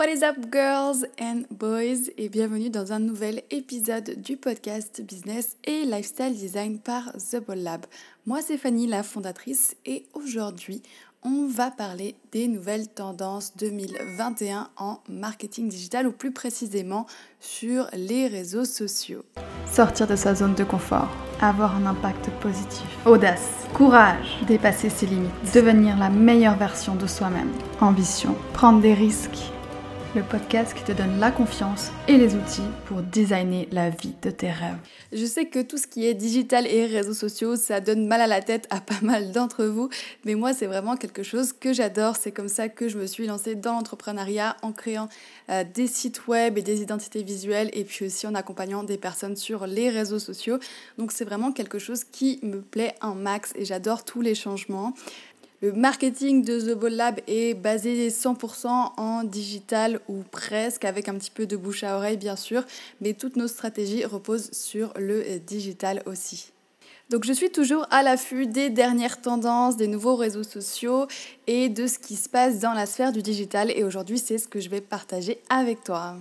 What is up girls and boys? Et bienvenue dans un nouvel épisode du podcast Business et Lifestyle Design par The Ball Lab. Moi c'est Fanny la fondatrice et aujourd'hui on va parler des nouvelles tendances 2021 en marketing digital ou plus précisément sur les réseaux sociaux. Sortir de sa zone de confort, avoir un impact positif, audace, courage, dépasser ses limites, devenir la meilleure version de soi-même, ambition, prendre des risques le podcast qui te donne la confiance et les outils pour designer la vie de tes rêves. Je sais que tout ce qui est digital et réseaux sociaux, ça donne mal à la tête à pas mal d'entre vous, mais moi c'est vraiment quelque chose que j'adore. C'est comme ça que je me suis lancée dans l'entrepreneuriat en créant euh, des sites web et des identités visuelles et puis aussi en accompagnant des personnes sur les réseaux sociaux. Donc c'est vraiment quelque chose qui me plaît un max et j'adore tous les changements. Le marketing de The Ball Lab est basé 100% en digital ou presque, avec un petit peu de bouche à oreille bien sûr, mais toutes nos stratégies reposent sur le digital aussi. Donc je suis toujours à l'affût des dernières tendances, des nouveaux réseaux sociaux et de ce qui se passe dans la sphère du digital et aujourd'hui c'est ce que je vais partager avec toi.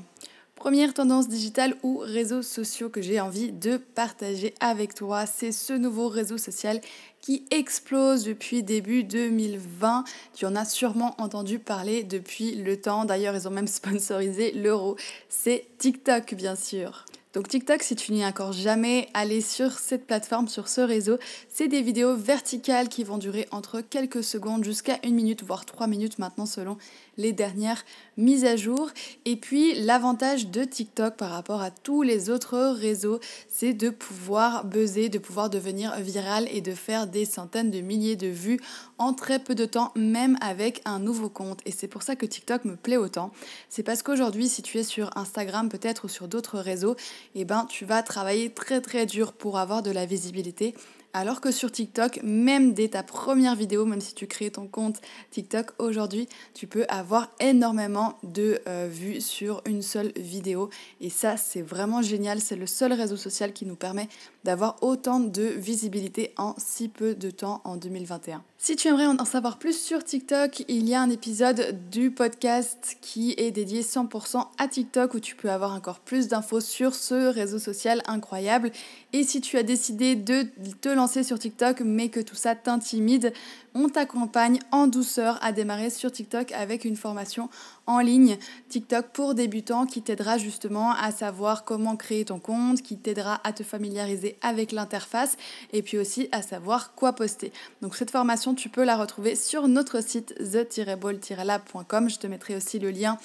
Première tendance digitale ou réseaux sociaux que j'ai envie de partager avec toi, c'est ce nouveau réseau social qui explose depuis début 2020. Tu en as sûrement entendu parler depuis le temps. D'ailleurs, ils ont même sponsorisé l'euro. C'est TikTok, bien sûr. Donc TikTok, si tu n'y es encore jamais allé sur cette plateforme, sur ce réseau, c'est des vidéos verticales qui vont durer entre quelques secondes jusqu'à une minute, voire trois minutes maintenant selon les dernières mises à jour. Et puis l'avantage de TikTok par rapport à tous les autres réseaux, c'est de pouvoir buzzer, de pouvoir devenir viral et de faire des centaines de milliers de vues en très peu de temps, même avec un nouveau compte. Et c'est pour ça que TikTok me plaît autant. C'est parce qu'aujourd'hui, si tu es sur Instagram peut-être ou sur d'autres réseaux, eh ben, tu vas travailler très très dur pour avoir de la visibilité. Alors que sur TikTok, même dès ta première vidéo, même si tu crées ton compte TikTok aujourd'hui, tu peux avoir énormément de euh, vues sur une seule vidéo. Et ça, c'est vraiment génial. C'est le seul réseau social qui nous permet d'avoir autant de visibilité en si peu de temps en 2021. Si tu aimerais en savoir plus sur TikTok, il y a un épisode du podcast qui est dédié 100% à TikTok où tu peux avoir encore plus d'infos sur ce réseau social incroyable. Et si tu as décidé de te sur TikTok mais que tout ça t'intimide, on t'accompagne en douceur à démarrer sur TikTok avec une formation en ligne TikTok pour débutants qui t'aidera justement à savoir comment créer ton compte, qui t'aidera à te familiariser avec l'interface et puis aussi à savoir quoi poster. Donc cette formation, tu peux la retrouver sur notre site the-ball-lab.com. Je te mettrai aussi le lien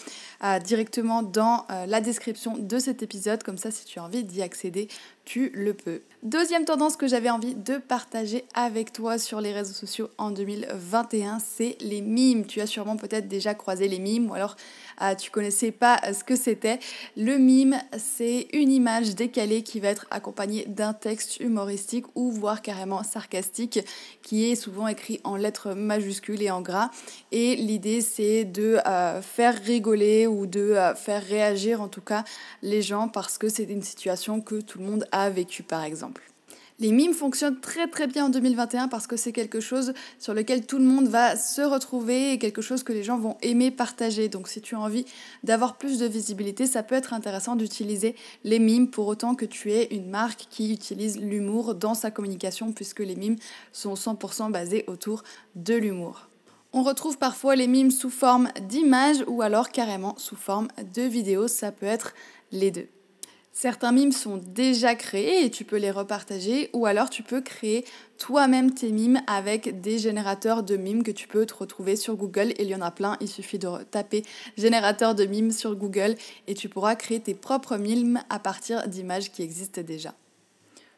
euh, directement dans euh, la description de cet épisode, comme ça si tu as envie d'y accéder, tu le peux. Deuxième tendance que j'avais envie de partager avec toi sur les réseaux sociaux en 2021, c'est les mimes. Tu as sûrement peut-être déjà croisé les mimes ou alors ah, tu connaissais pas ce que c'était. Le mime, c'est une image décalée qui va être accompagnée d'un texte humoristique ou voire carrément sarcastique qui est souvent écrit en lettres majuscules et en gras. Et l'idée, c'est de euh, faire rigoler ou de euh, faire réagir en tout cas les gens parce que c'est une situation que tout le monde a vécue par exemple. Les mimes fonctionnent très très bien en 2021 parce que c'est quelque chose sur lequel tout le monde va se retrouver et quelque chose que les gens vont aimer partager. Donc si tu as envie d'avoir plus de visibilité, ça peut être intéressant d'utiliser les mimes pour autant que tu aies une marque qui utilise l'humour dans sa communication puisque les mimes sont 100% basés autour de l'humour. On retrouve parfois les mimes sous forme d'images ou alors carrément sous forme de vidéos, ça peut être les deux. Certains mimes sont déjà créés et tu peux les repartager ou alors tu peux créer toi-même tes mimes avec des générateurs de mimes que tu peux te retrouver sur Google. Il y en a plein, il suffit de taper générateur de mimes sur Google et tu pourras créer tes propres mimes à partir d'images qui existent déjà.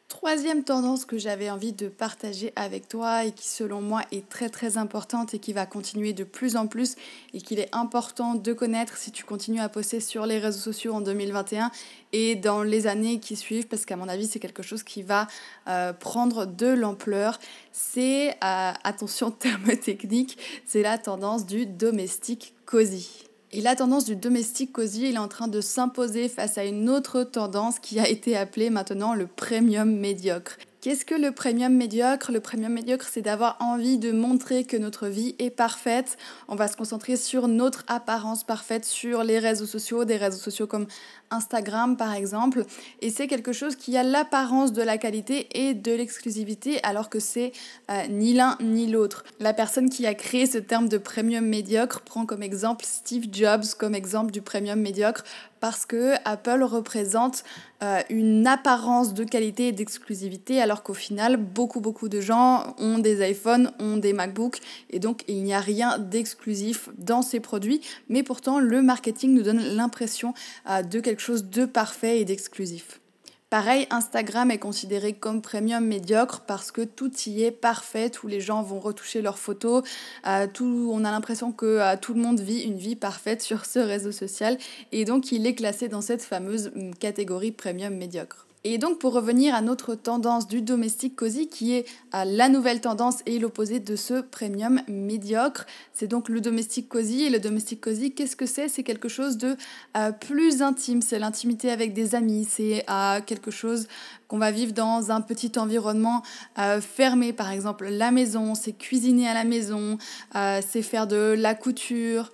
Troisième tendance que j'avais envie de partager avec toi et qui selon moi est très très importante et qui va continuer de plus en plus et qu'il est important de connaître si tu continues à poster sur les réseaux sociaux en 2021 et dans les années qui suivent parce qu'à mon avis c'est quelque chose qui va euh, prendre de l'ampleur. C'est, euh, attention terme technique, c'est la tendance du domestique cosy. Et la tendance du domestique cosy, est en train de s'imposer face à une autre tendance qui a été appelée maintenant le premium médiocre. Qu'est-ce que le premium médiocre? Le premium médiocre, c'est d'avoir envie de montrer que notre vie est parfaite. On va se concentrer sur notre apparence parfaite sur les réseaux sociaux, des réseaux sociaux comme Instagram par exemple. Et c'est quelque chose qui a l'apparence de la qualité et de l'exclusivité alors que c'est euh, ni l'un ni l'autre. La personne qui a créé ce terme de premium médiocre prend comme exemple Steve Jobs comme exemple du premium médiocre parce que Apple représente euh, une apparence de qualité et d'exclusivité alors qu'au final beaucoup beaucoup de gens ont des iPhones, ont des MacBooks et donc il n'y a rien d'exclusif dans ces produits mais pourtant le marketing nous donne l'impression euh, de quelque chose de parfait et d'exclusif. Pareil, Instagram est considéré comme premium médiocre parce que tout y est parfait, tous les gens vont retoucher leurs photos, euh, on a l'impression que euh, tout le monde vit une vie parfaite sur ce réseau social et donc il est classé dans cette fameuse hum, catégorie premium médiocre. Et donc pour revenir à notre tendance du domestique cosy qui est la nouvelle tendance et l'opposé de ce premium médiocre, c'est donc le domestique cosy. Et le domestique cosy qu'est-ce que c'est? C'est quelque chose de euh, plus intime, c'est l'intimité avec des amis, c'est euh, quelque chose qu'on va vivre dans un petit environnement euh, fermé. Par exemple la maison, c'est cuisiner à la maison, c'est faire de la couture,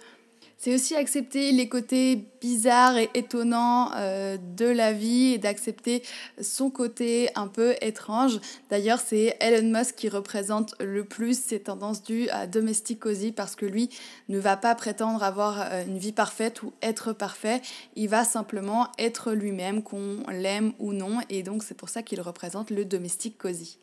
c'est aussi accepter les côtés bizarres et étonnants euh, de la vie et d'accepter son côté un peu étrange. D'ailleurs, c'est Elon Musk qui représente le plus ces tendances dues à domestic cozy parce que lui ne va pas prétendre avoir euh, une vie parfaite ou être parfait. Il va simplement être lui-même, qu'on l'aime ou non. Et donc, c'est pour ça qu'il représente le domestique cosy.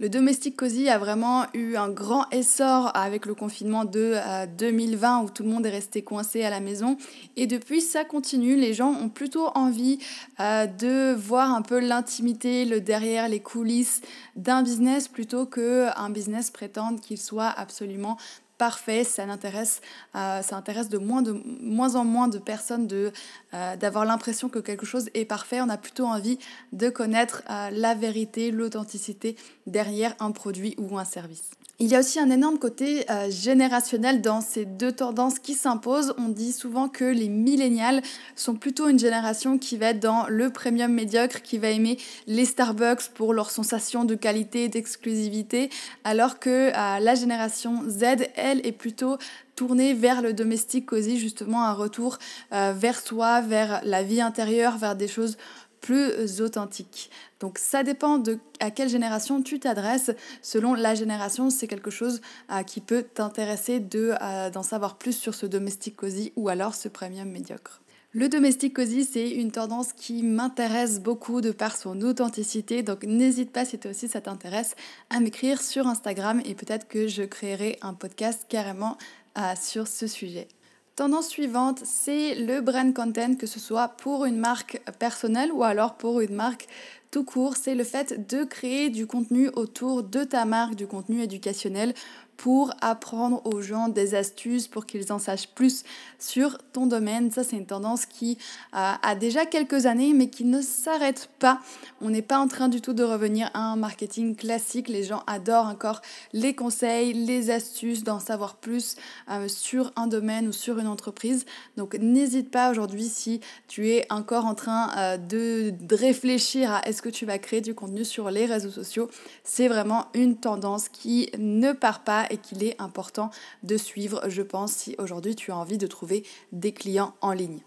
Le domestique cosy a vraiment eu un grand essor avec le confinement de 2020 euh, où tout le monde est resté coincé à la maison. Et depuis, ça continue. Les gens ont plutôt envie euh, de voir un peu l'intimité, le derrière, les coulisses d'un business plutôt qu'un business prétende qu'il soit absolument parfait, ça, intéresse, euh, ça intéresse de moins, de moins en moins de personnes de, euh, d'avoir l'impression que quelque chose est parfait. On a plutôt envie de connaître euh, la vérité, l'authenticité derrière un produit ou un service. Il y a aussi un énorme côté euh, générationnel dans ces deux tendances qui s'imposent. On dit souvent que les millénials sont plutôt une génération qui va être dans le premium médiocre, qui va aimer les Starbucks pour leur sensation de qualité, d'exclusivité, alors que euh, la génération Z, elle, est plutôt tournée vers le domestique cosy, justement un retour euh, vers soi, vers la vie intérieure, vers des choses plus authentique. Donc ça dépend de à quelle génération tu t'adresses. Selon la génération, c'est quelque chose euh, qui peut t'intéresser de euh, d'en savoir plus sur ce domestique cosy ou alors ce premium médiocre. Le domestique cosy, c'est une tendance qui m'intéresse beaucoup de par son authenticité. Donc n'hésite pas si toi aussi ça t'intéresse à m'écrire sur Instagram et peut-être que je créerai un podcast carrément euh, sur ce sujet. Tendance suivante, c'est le brand content, que ce soit pour une marque personnelle ou alors pour une marque tout court. C'est le fait de créer du contenu autour de ta marque, du contenu éducationnel pour apprendre aux gens des astuces pour qu'ils en sachent plus sur ton domaine. Ça, c'est une tendance qui a déjà quelques années, mais qui ne s'arrête pas. On n'est pas en train du tout de revenir à un marketing classique. Les gens adorent encore les conseils, les astuces, d'en savoir plus euh, sur un domaine ou sur une entreprise. Donc, n'hésite pas aujourd'hui si tu es encore en train euh, de, de réfléchir à est-ce que tu vas créer du contenu sur les réseaux sociaux. C'est vraiment une tendance qui ne part pas et qu'il est important de suivre, je pense, si aujourd'hui tu as envie de trouver des clients en ligne.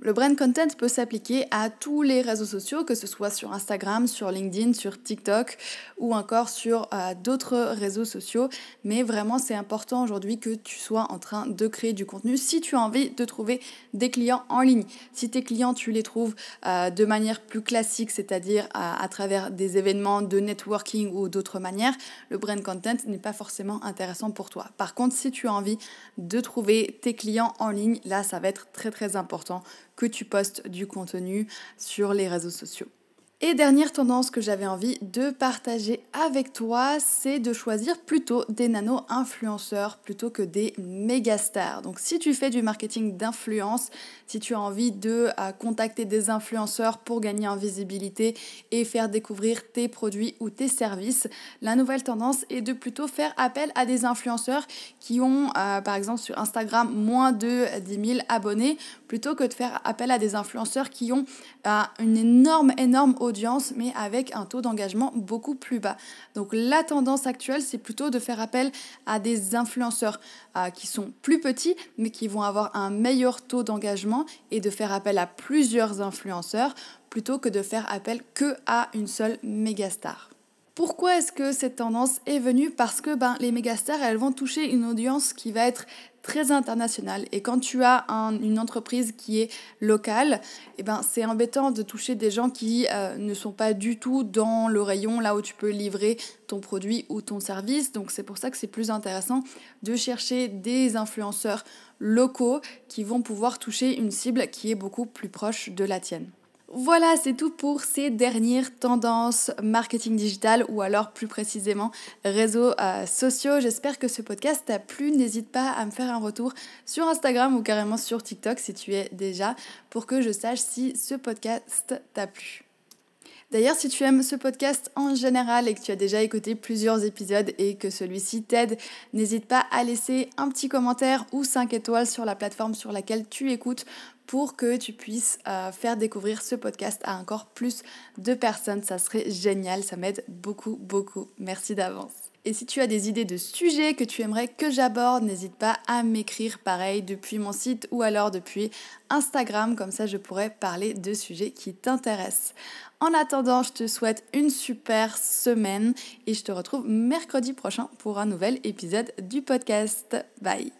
Le brand content peut s'appliquer à tous les réseaux sociaux, que ce soit sur Instagram, sur LinkedIn, sur TikTok ou encore sur euh, d'autres réseaux sociaux. Mais vraiment, c'est important aujourd'hui que tu sois en train de créer du contenu si tu as envie de trouver des clients en ligne. Si tes clients, tu les trouves euh, de manière plus classique, c'est-à-dire à, à travers des événements de networking ou d'autres manières, le brand content n'est pas forcément intéressant pour toi. Par contre, si tu as envie de trouver tes clients en ligne, là, ça va être très très important que tu postes du contenu sur les réseaux sociaux. Et dernière tendance que j'avais envie de partager avec toi, c'est de choisir plutôt des nano-influenceurs plutôt que des méga stars. Donc si tu fais du marketing d'influence, si tu as envie de euh, contacter des influenceurs pour gagner en visibilité et faire découvrir tes produits ou tes services, la nouvelle tendance est de plutôt faire appel à des influenceurs qui ont euh, par exemple sur Instagram moins de 10 000 abonnés plutôt que de faire appel à des influenceurs qui ont euh, une énorme, énorme audience mais avec un taux d'engagement beaucoup plus bas. Donc la tendance actuelle, c'est plutôt de faire appel à des influenceurs euh, qui sont plus petits mais qui vont avoir un meilleur taux d'engagement et de faire appel à plusieurs influenceurs plutôt que de faire appel que à une seule méga star. Pourquoi est-ce que cette tendance est venue? Parce que ben, les mégastars, elles vont toucher une audience qui va être très internationale. Et quand tu as une entreprise qui est locale, eh ben, c'est embêtant de toucher des gens qui euh, ne sont pas du tout dans le rayon là où tu peux livrer ton produit ou ton service. Donc c'est pour ça que c'est plus intéressant de chercher des influenceurs locaux qui vont pouvoir toucher une cible qui est beaucoup plus proche de la tienne. Voilà, c'est tout pour ces dernières tendances marketing digital ou alors plus précisément réseaux euh, sociaux. J'espère que ce podcast t'a plu. N'hésite pas à me faire un retour sur Instagram ou carrément sur TikTok si tu es déjà pour que je sache si ce podcast t'a plu. D'ailleurs, si tu aimes ce podcast en général et que tu as déjà écouté plusieurs épisodes et que celui-ci t'aide, n'hésite pas à laisser un petit commentaire ou 5 étoiles sur la plateforme sur laquelle tu écoutes pour que tu puisses euh, faire découvrir ce podcast à encore plus de personnes. Ça serait génial, ça m'aide beaucoup, beaucoup. Merci d'avance. Et si tu as des idées de sujets que tu aimerais que j'aborde, n'hésite pas à m'écrire pareil depuis mon site ou alors depuis Instagram, comme ça je pourrais parler de sujets qui t'intéressent. En attendant, je te souhaite une super semaine et je te retrouve mercredi prochain pour un nouvel épisode du podcast. Bye